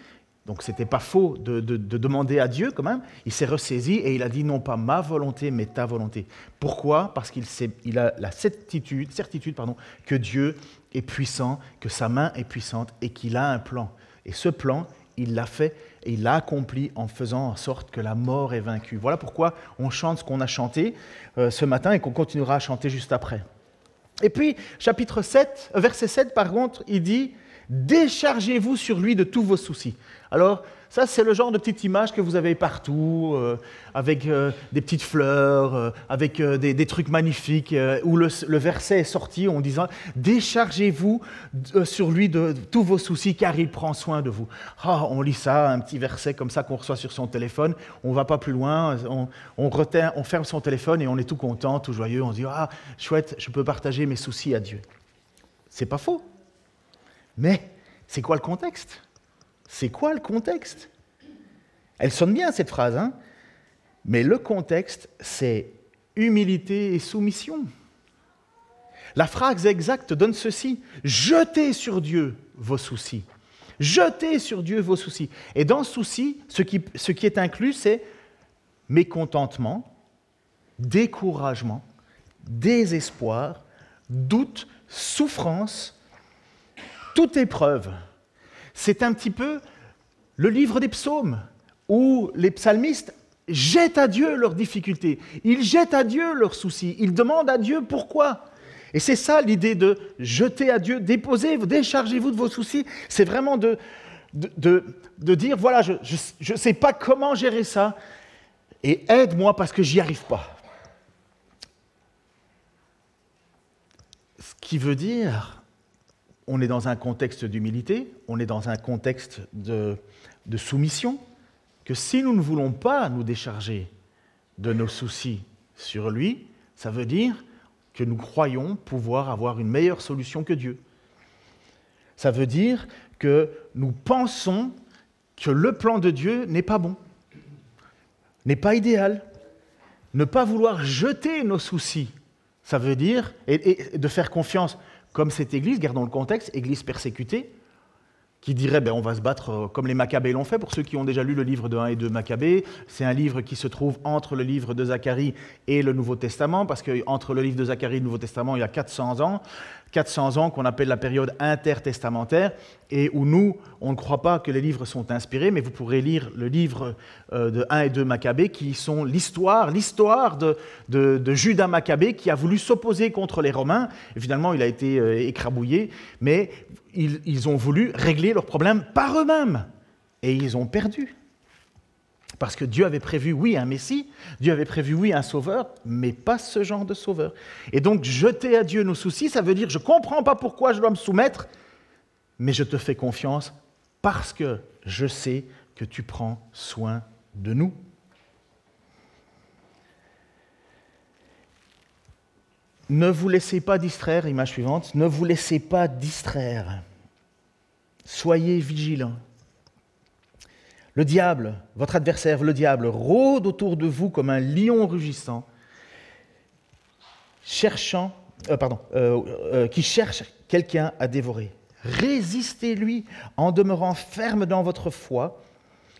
Donc ce n'était pas faux de, demander à Dieu quand même. Il s'est ressaisi et il a dit non pas ma volonté, mais ta volonté. Pourquoi? Parce qu'il il a la certitude, certitude pardon, que Dieu est puissant, que sa main est puissante et qu'il a un plan. Et ce plan, il l'a fait et il l'a accompli en faisant en sorte que la mort est vaincue. Voilà pourquoi on chante ce qu'on a chanté euh, ce matin et qu'on continuera à chanter juste après. Et puis, chapitre 7, euh, verset 7, par contre, il dit Déchargez-vous sur lui de tous vos soucis. Alors, ça, c'est le genre de petite image que vous avez partout, euh, avec euh, des petites fleurs, euh, avec des, trucs magnifiques, où le, verset est sorti en disant Déchargez-vous sur lui de, tous vos soucis, car il prend soin de vous. Ah, on lit ça, un petit verset comme ça qu'on reçoit sur son téléphone. On va pas plus loin, on ferme son téléphone et on est tout content, tout joyeux. On se dit Ah, chouette, je peux partager mes soucis à Dieu. C'est pas faux. Mais c'est quoi le contexte? C'est quoi le contexte? Elle sonne bien cette phrase, hein? Mais le contexte, c'est humilité et soumission. La phrase exacte donne ceci jetez sur Dieu vos soucis. Jetez sur Dieu vos soucis. Et dans ce qui, ce qui est inclus, c'est mécontentement, découragement, désespoir, doute, souffrance, toute épreuve. C'est un petit peu le livre des psaumes, où les psalmistes jettent à Dieu leurs difficultés, ils jettent à Dieu leurs soucis, ils demandent à Dieu pourquoi. Et c'est ça l'idée de jeter à Dieu, déposez, déchargez-vous de vos soucis, c'est vraiment de, de, dire, voilà, je ne sais pas comment gérer ça, et aide-moi parce que j'y arrive pas. Ce qui veut dire on est dans un contexte d'humilité, on est dans un contexte de, soumission, que si nous ne voulons pas nous décharger de nos soucis sur lui, ça veut dire que nous croyons pouvoir avoir une meilleure solution que Dieu. Ça veut dire que nous pensons que le plan de Dieu n'est pas bon, n'est pas idéal. Ne pas vouloir jeter nos soucis, ça veut dire, et de faire confiance comme cette église, gardons le contexte, église persécutée, qui dirait ben, on va se battre euh, comme les Maccabées l'ont fait. Pour ceux qui ont déjà lu le livre de 1 et 2 Maccabées, c'est un livre qui se trouve entre le livre de Zacharie et le Nouveau Testament, parce qu'entre le livre de Zacharie et le Nouveau Testament, il y a 400 ans. 400 ans qu'on appelle la période intertestamentaire, et où nous, on ne croit pas que les livres sont inspirés, mais vous pourrez lire le livre euh, de 1 et 2 Maccabées, qui sont l'histoire, l'histoire de, Judas Maccabée, qui a voulu s'opposer contre les Romains. Finalement, il a été euh, écrabouillé, mais ils, ont voulu régler leurs problèmes par eux-mêmes, et ils ont perdu. Parce que Dieu avait prévu, oui, un Messie, Dieu avait prévu, oui, un sauveur, mais pas ce genre de sauveur. Et donc, jeter à Dieu nos soucis, ça veut dire, je ne comprends pas pourquoi je dois me soumettre, mais je te fais confiance parce que je sais que tu prends soin de nous. Ne vous laissez pas distraire, image suivante, ne vous laissez pas distraire. Soyez vigilants. Le diable, votre adversaire, le diable, rôde autour de vous comme un lion rugissant, cherchant, euh, pardon, euh, euh, qui cherche quelqu'un à dévorer. Résistez-lui en demeurant ferme dans votre foi,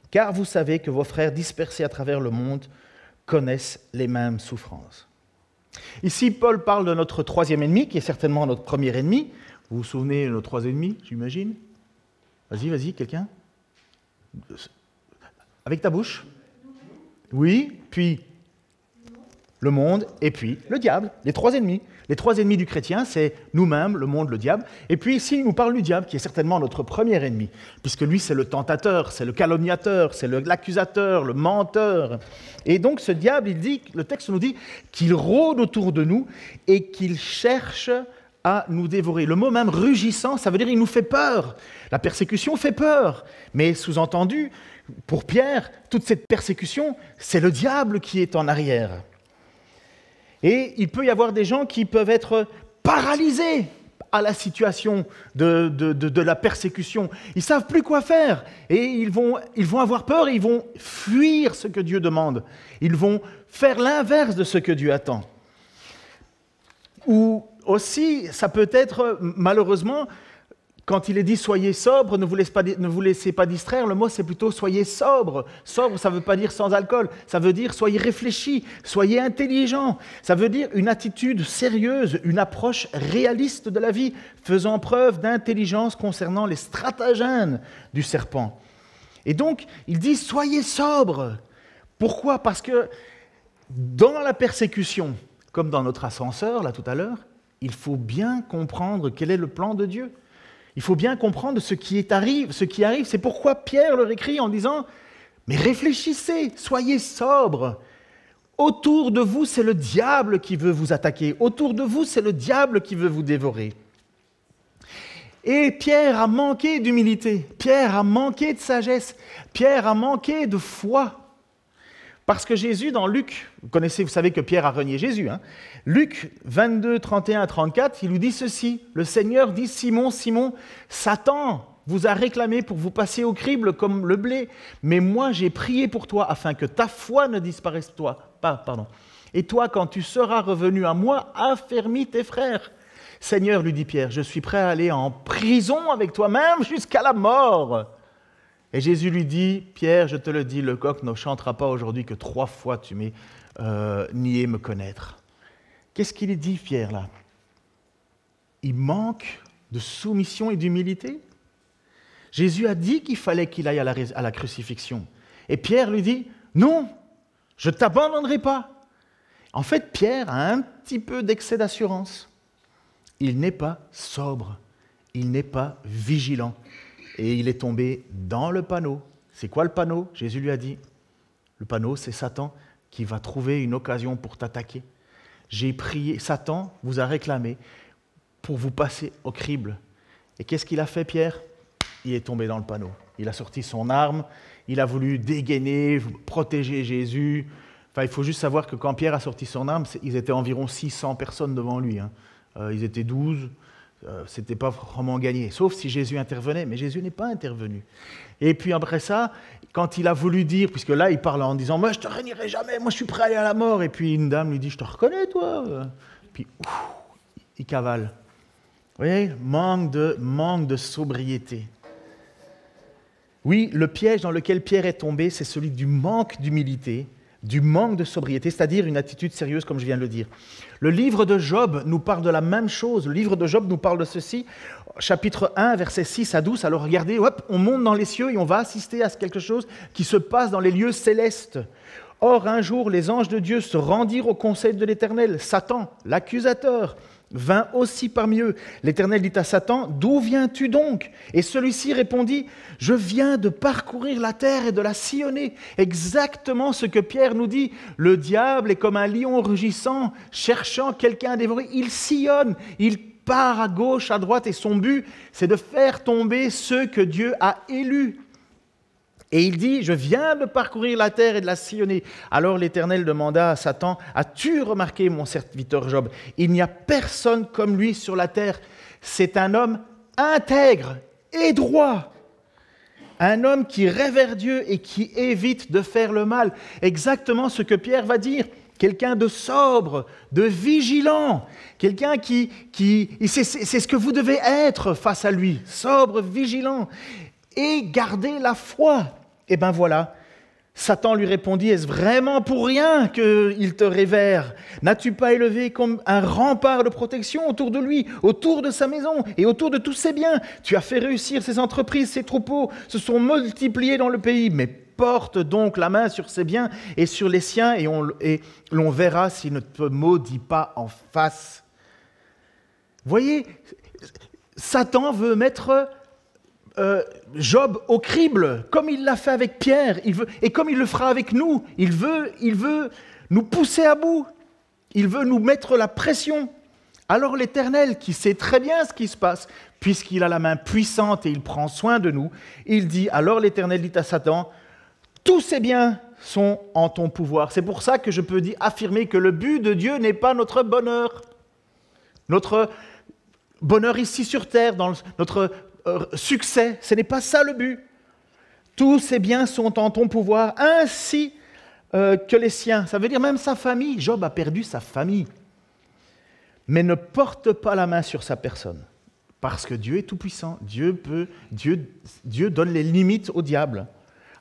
car vous savez que vos frères dispersés à travers le monde connaissent les mêmes souffrances. Ici, Paul parle de notre troisième ennemi, qui est certainement notre premier ennemi. Vous vous souvenez de nos trois ennemis, j'imagine? Vas-y, vas-y, quelqu'un avec ta bouche Oui, puis le monde, et puis le diable, les trois ennemis. Les trois ennemis du chrétien, c'est nous-mêmes, le monde, le diable. Et puis ici, il nous parle du diable, qui est certainement notre premier ennemi, puisque lui, c'est le tentateur, c'est le calomniateur, c'est l'accusateur, le, menteur. Et donc ce diable, il dit, le texte nous dit qu'il rôde autour de nous et qu'il cherche à nous dévorer. Le mot même rugissant, ça veut dire il nous fait peur. La persécution fait peur, mais sous-entendu, pour Pierre, toute cette persécution, c'est le diable qui est en arrière. Et il peut y avoir des gens qui peuvent être paralysés à la situation de, de, la persécution. Ils ne savent plus quoi faire et ils vont, ils vont avoir peur et ils vont fuir ce que Dieu demande. Ils vont faire l'inverse de ce que Dieu attend. Ou aussi, ça peut être malheureusement quand il est dit soyez sobre, ne vous, laissez pas, distraire, le mot c'est plutôt soyez sobre. Sobre, ça ne veut pas dire sans alcool, ça veut dire soyez réfléchi, soyez intelligent. Ça veut dire une attitude sérieuse, une approche réaliste de la vie, faisant preuve d'intelligence concernant les stratagèmes du serpent. Et donc, il dit soyez sobre. Pourquoi? Parce que dans la persécution, comme dans notre ascenseur là tout à l'heure, il faut bien comprendre quel est le plan de Dieu. Il faut bien comprendre ce qui, arrive, ce qui arrive. C'est pourquoi Pierre leur écrit en disant, mais réfléchissez, soyez sobres. Autour de vous, c'est le diable qui veut vous attaquer. Autour de vous, c'est le diable qui veut vous dévorer. Et Pierre a manqué d'humilité, Pierre a manqué de sagesse, Pierre a manqué de foi. Parce que Jésus, dans Luc, vous connaissez, vous savez que Pierre a renié Jésus. Hein Luc 22, 31, 34, il lui dit ceci Le Seigneur dit Simon, Simon, Satan vous a réclamé pour vous passer au crible comme le blé, mais moi j'ai prié pour toi afin que ta foi ne disparaisse toi, pas. Et toi, quand tu seras revenu à moi, affermis tes frères. Seigneur, lui dit Pierre, je suis prêt à aller en prison avec toi, même jusqu'à la mort. Et Jésus lui dit, Pierre, je te le dis, le coq ne chantera pas aujourd'hui que trois fois tu m'es euh, nié me connaître. Qu'est-ce qu'il dit, Pierre, là? Il manque de soumission et d'humilité? Jésus a dit qu'il fallait qu'il aille à la, à la crucifixion. Et Pierre lui dit, non, je ne t'abandonnerai pas. En fait, Pierre a un petit peu d'excès d'assurance il n'est pas sobre, il n'est pas vigilant. Et il est tombé dans le panneau. C'est quoi le panneau? Jésus lui a dit. Le panneau, c'est Satan qui va trouver une occasion pour t'attaquer. J'ai prié, Satan vous a réclamé pour vous passer au crible. Et qu'est-ce qu'il a fait, Pierre? Il est tombé dans le panneau. Il a sorti son arme, il a voulu dégainer, protéger Jésus. Enfin, il faut juste savoir que quand Pierre a sorti son arme, ils étaient environ 600 personnes devant lui. Hein. Euh, ils étaient douze, euh, c'était pas vraiment gagné, sauf si Jésus intervenait, mais Jésus n'est pas intervenu. Et puis après ça, quand il a voulu dire, puisque là il parle en disant, moi je te réunirai jamais, moi je suis prêt à aller à la mort, et puis une dame lui dit, je te reconnais toi, puis il cavale. Vous voyez, manque de, manque de sobriété. Oui, le piège dans lequel Pierre est tombé, c'est celui du manque d'humilité, du manque de sobriété, c'est-à-dire une attitude sérieuse, comme je viens de le dire. Le livre de Job nous parle de la même chose. Le livre de Job nous parle de ceci. Chapitre 1, versets 6 à 12. Alors regardez, hop, on monte dans les cieux et on va assister à quelque chose qui se passe dans les lieux célestes. Or, un jour, les anges de Dieu se rendirent au conseil de l'Éternel. Satan, l'accusateur, vint aussi parmi eux. L'Éternel dit à Satan, D'où viens-tu donc? Et celui-ci répondit, Je viens de parcourir la terre et de la sillonner. Exactement ce que Pierre nous dit. Le diable est comme un lion rugissant, cherchant quelqu'un à dévorer. Il sillonne, il part à gauche, à droite, et son but, c'est de faire tomber ceux que Dieu a élus. Et il dit, je viens de parcourir la terre et de la sillonner. Alors l'Éternel demanda à Satan, as-tu remarqué mon serviteur Job Il n'y a personne comme lui sur la terre. C'est un homme intègre et droit. Un homme qui révère Dieu et qui évite de faire le mal. Exactement ce que Pierre va dire. Quelqu'un de sobre, de vigilant, quelqu'un qui, qui c'est ce que vous devez être face à lui, sobre, vigilant et garder la foi. Eh bien voilà, Satan lui répondit, est-ce vraiment pour rien qu'il te révère? N'as-tu pas élevé comme un rempart de protection autour de lui, autour de sa maison et autour de tous ses biens? Tu as fait réussir ses entreprises, ses troupeaux se sont multipliés dans le pays, mais porte donc la main sur ses biens et sur les siens et l'on verra s'il ne te maudit pas en face. Voyez, Satan veut mettre euh, Job au crible, comme il l'a fait avec Pierre, et comme il le fera avec nous. Il veut, il veut nous pousser à bout. Il veut nous mettre la pression. Alors l'Éternel, qui sait très bien ce qui se passe, puisqu'il a la main puissante et il prend soin de nous, il dit, alors l'Éternel dit à Satan, tous ces biens sont en ton pouvoir. C'est pour ça que je peux affirmer que le but de Dieu n'est pas notre bonheur. Notre bonheur ici sur terre, dans notre succès. Ce n'est pas ça le but. Tous ces biens sont en ton pouvoir, ainsi euh, que les siens. Ça veut dire même sa famille. Job a perdu sa famille. Mais ne porte pas la main sur sa personne. Parce que Dieu est tout-puissant. Dieu, peut, Dieu, Dieu donne les limites au diable.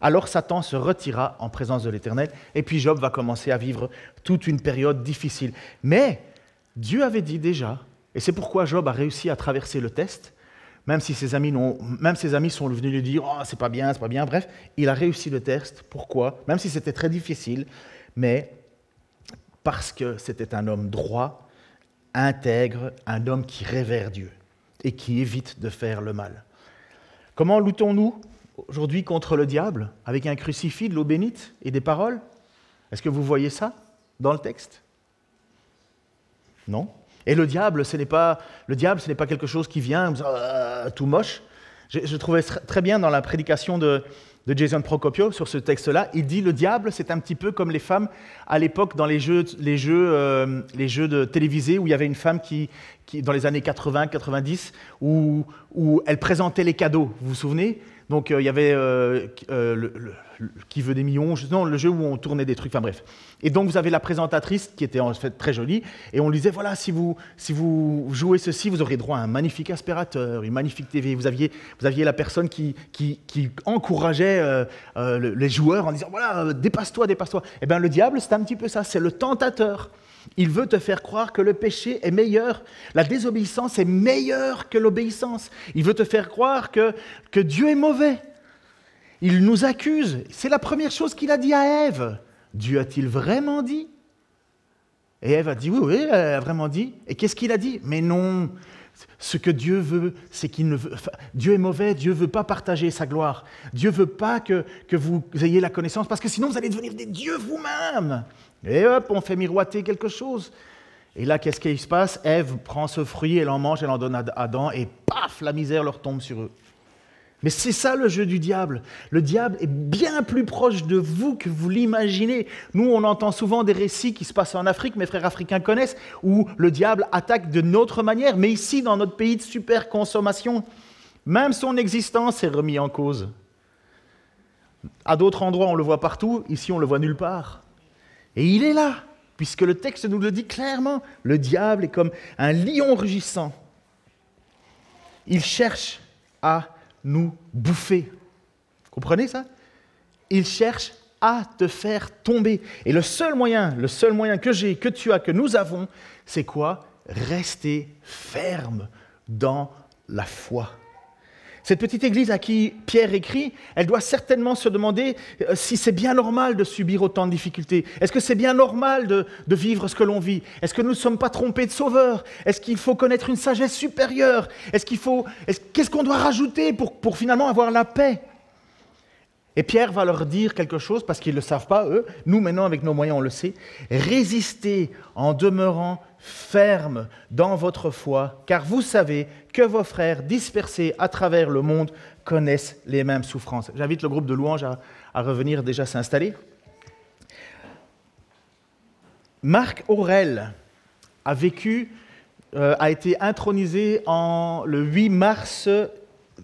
Alors Satan se retira en présence de l'Éternel, et puis Job va commencer à vivre toute une période difficile. Mais Dieu avait dit déjà, et c'est pourquoi Job a réussi à traverser le test, même si ses amis, sont venus lui dire oh, c'est pas bien, c'est pas bien. Bref, il a réussi le test. Pourquoi? Même si c'était très difficile, mais parce que c'était un homme droit, intègre, un homme qui révère Dieu. et qui évite de faire le mal. Comment luttons-nous aujourd'hui contre le diable avec un crucifix, de l'eau bénite et des paroles? Est-ce que vous voyez ça dans le texte? Non? Et le diable, ce n'est pas le diable, ce n'est pas quelque chose qui vient euh, tout moche. Je, trouvais très bien dans la prédication de, Jason Procopio sur ce texte-là. Il dit le diable, c'est un petit peu comme les femmes à l'époque dans les jeux, les jeux, euh, les jeux de télévisés où il y avait une femme qui, qui dans les années 80-90, où, où elle présentait les cadeaux. Vous vous souvenez? Donc euh, il y avait euh, euh, Qui veut des millions, non, le jeu où on tournait des trucs, enfin bref. Et donc vous avez la présentatrice qui était en fait très jolie, et on lui disait, voilà, si vous, si vous jouez ceci, vous aurez droit à un magnifique aspirateur, une magnifique TV. Vous aviez, vous aviez la personne qui, qui, qui encourageait les joueurs en disant, voilà, dépasse-toi, dépasse-toi. Eh bien le diable, c'est un petit peu ça, c'est le tentateur. Il veut te faire croire que le péché est meilleur, la désobéissance est meilleure que l'obéissance. Il veut te faire croire que, que Dieu est mauvais. Il nous accuse. C'est la première chose qu'il a dit à Ève. Dieu a-t-il vraiment dit? Et Ève a dit oui, oui, elle a vraiment dit. Et qu'est-ce qu'il a dit? Mais non, ce que Dieu veut, c'est qu'il ne veut. Dieu est mauvais, Dieu ne veut pas partager sa gloire. Dieu ne veut pas que, que vous ayez la connaissance, parce que sinon vous allez devenir des dieux vous-même. Et hop, on fait miroiter quelque chose. Et là, qu'est-ce qui se passe? Ève prend ce fruit, elle en mange, elle en donne à Adam, et paf, la misère leur tombe sur eux. Mais c'est ça le jeu du diable. Le diable est bien plus proche de vous que vous l'imaginez. Nous, on entend souvent des récits qui se passent en Afrique, mes frères africains connaissent, où le diable attaque de notre manière. Mais ici, dans notre pays de super consommation, même son existence est remise en cause. À d'autres endroits, on le voit partout. Ici, on le voit nulle part. Et il est là, puisque le texte nous le dit clairement. Le diable est comme un lion rugissant. Il cherche à nous bouffer. Comprenez ça? Il cherche à te faire tomber. Et le seul moyen, le seul moyen que j'ai, que tu as, que nous avons, c'est quoi? Rester ferme dans la foi. Cette petite église à qui Pierre écrit, elle doit certainement se demander euh, si c'est bien normal de subir autant de difficultés. Est-ce que c'est bien normal de, vivre ce que l'on vit? Est-ce que nous ne sommes pas trompés de sauveur Est-ce qu'il faut connaître une sagesse supérieure? Est-ce qu'il faut, qu'est-ce qu'on doit rajouter pour, finalement avoir la paix? Et Pierre va leur dire quelque chose parce qu'ils ne le savent pas, eux. Nous, maintenant, avec nos moyens, on le sait. Résistez en demeurant ferme dans votre foi, car vous savez que vos frères dispersés à travers le monde connaissent les mêmes souffrances. J'invite le groupe de louanges à, revenir déjà s'installer. Marc Aurel a vécu, euh, a été intronisé en le 8 mars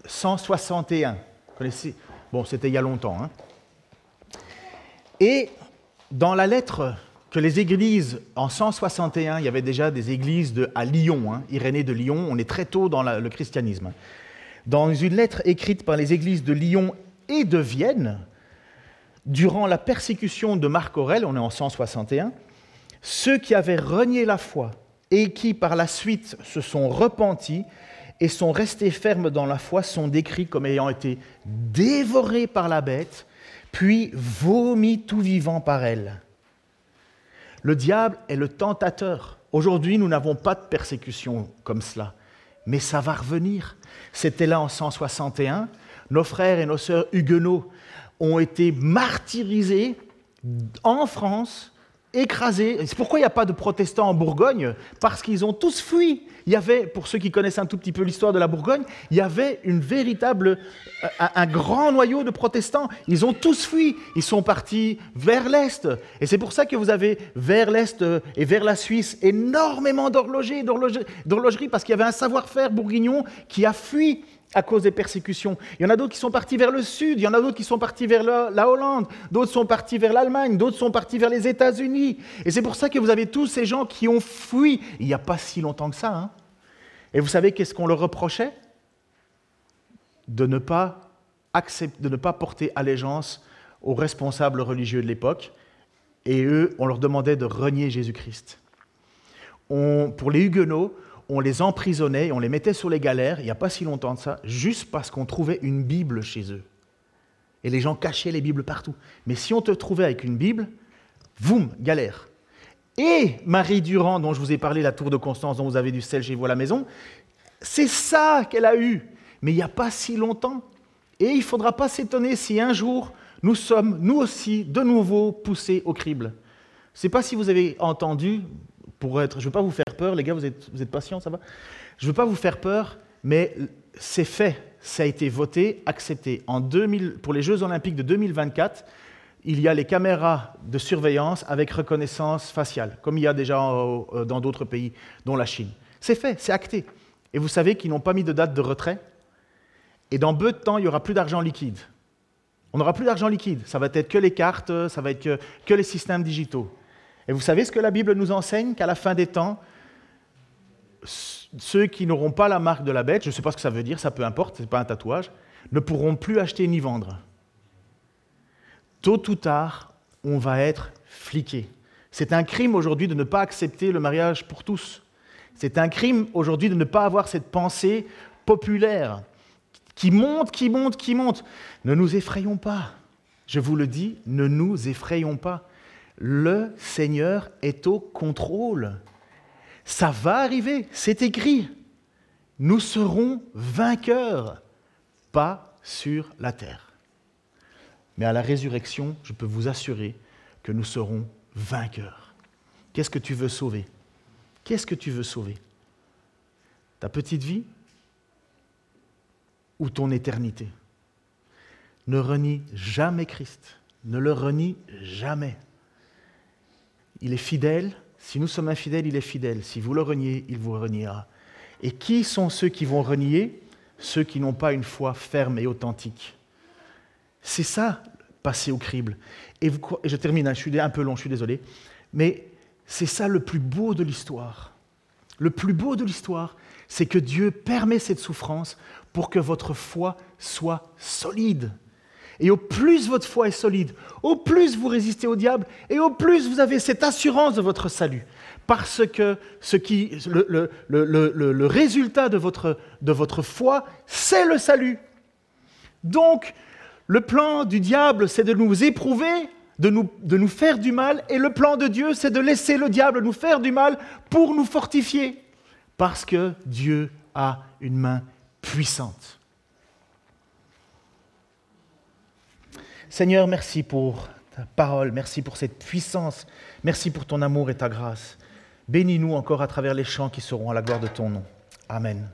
161. Vous Bon, c'était il y a longtemps. Hein. Et dans la lettre que les églises, en 161, il y avait déjà des églises à Lyon, hein, Irénée de Lyon, on est très tôt dans le christianisme. Dans une lettre écrite par les églises de Lyon et de Vienne, durant la persécution de Marc Aurèle, on est en 161, ceux qui avaient renié la foi et qui par la suite se sont repentis et sont restés fermes dans la foi sont décrits comme ayant été dévorés par la bête, puis vomis tout vivant par elle. Le diable est le tentateur. Aujourd'hui, nous n'avons pas de persécution comme cela, mais ça va revenir. C'était là en 161. Nos frères et nos sœurs huguenots ont été martyrisés en France écrasés. C'est pourquoi il n'y a pas de protestants en Bourgogne Parce qu'ils ont tous fui. Il y avait, pour ceux qui connaissent un tout petit peu l'histoire de la Bourgogne, il y avait une véritable, euh, un, grand noyau de protestants. Ils ont tous fui. Ils sont partis vers l'Est. Et c'est pour ça que vous avez vers l'Est euh, et vers la Suisse énormément d'horlogeries, d'horlogeries, parce qu'il y avait un savoir-faire bourguignon qui a fui à cause des persécutions. Il y en a d'autres qui sont partis vers le sud, il y en a d'autres qui sont partis vers la, Hollande, d'autres sont partis vers l'Allemagne, d'autres sont partis vers les États-Unis. Et c'est pour ça que vous avez tous ces gens qui ont fui il n'y a pas si longtemps que ça. Hein. Et vous savez qu'est-ce qu'on leur reprochait? De ne, pas accepter, de ne pas porter allégeance aux responsables religieux de l'époque. Et eux, on leur demandait de renier Jésus-Christ. Pour les Huguenots, on les emprisonnait, on les mettait sur les galères, il n'y a pas si longtemps de ça, juste parce qu'on trouvait une Bible chez eux. Et les gens cachaient les Bibles partout. Mais si on te trouvait avec une Bible, boum, galère. Et Marie Durand, dont je vous ai parlé, la tour de Constance, dont vous avez du sel chez vous à la maison, C'est ça qu'elle a eu, mais il n'y a pas si longtemps. Et il ne faudra pas s'étonner si un jour nous sommes, nous aussi, de nouveau poussés au crible. Je ne sais pas si vous avez entendu, pour être, je ne veux pas vous faire peur, les gars, vous êtes, vous patients, ça va? Je ne veux pas vous faire peur, mais c'est fait, ça a été voté, accepté. En 2000, pour les Jeux olympiques de 2024, il y a les caméras de surveillance avec reconnaissance faciale, comme il y a déjà euh, dans d'autres pays, dont la Chine. C'est fait, c'est acté. Et vous savez qu'ils n'ont pas mis de date de retrait. Et dans peu de temps, il n'y aura plus d'argent liquide. On n'aura plus d'argent liquide. Ça va être que les cartes, ça va être que les systèmes digitaux. Et vous savez ce que la Bible nous enseigne Qu'à la fin des temps, ceux qui n'auront pas la marque de la bête, je ne sais pas ce que ça veut dire, ça peu importe, ce n'est pas un tatouage, ne pourront plus acheter ni vendre. Tôt ou tard, on va être fliqué. C'est un crime aujourd'hui de ne pas accepter le mariage pour tous. C'est un crime aujourd'hui de ne pas avoir cette pensée populaire qui monte, qui monte, qui monte. Ne nous effrayons pas. Je vous le dis, ne nous effrayons pas. Le Seigneur est au contrôle. Ça va arriver, c'est écrit. Nous serons vainqueurs, pas sur la terre. Mais à la résurrection, je peux vous assurer que nous serons vainqueurs. Qu'est-ce que tu veux sauver? Qu'est-ce que tu veux sauver? Ta petite vie ou ton éternité? Ne renie jamais Christ. Ne le renie jamais. Il est fidèle. Si nous sommes infidèles, il est fidèle. Si vous le reniez, il vous reniera. Et qui sont ceux qui vont renier? Ceux qui n'ont pas une foi ferme et authentique. C'est ça, passer au crible. Et, je termine, hein, je suis un peu long, je suis désolé. Mais c'est ça le plus beau de l'histoire. Le plus beau de l'histoire, c'est que Dieu permet cette souffrance pour que votre foi soit solide. Et au plus votre foi est solide, au plus vous résistez au diable, et au plus vous avez cette assurance de votre salut. Parce que le, résultat de votre, foi, c'est le salut. Donc, le plan du diable, c'est de nous éprouver, de nous faire du mal, et le plan de Dieu, c'est de laisser le diable nous faire du mal pour nous fortifier. Parce que Dieu a une main puissante. Seigneur, merci pour ta parole, merci pour cette puissance, merci pour ton amour et ta grâce. Bénis-nous encore à travers les chants qui seront à la gloire de ton nom. Amen.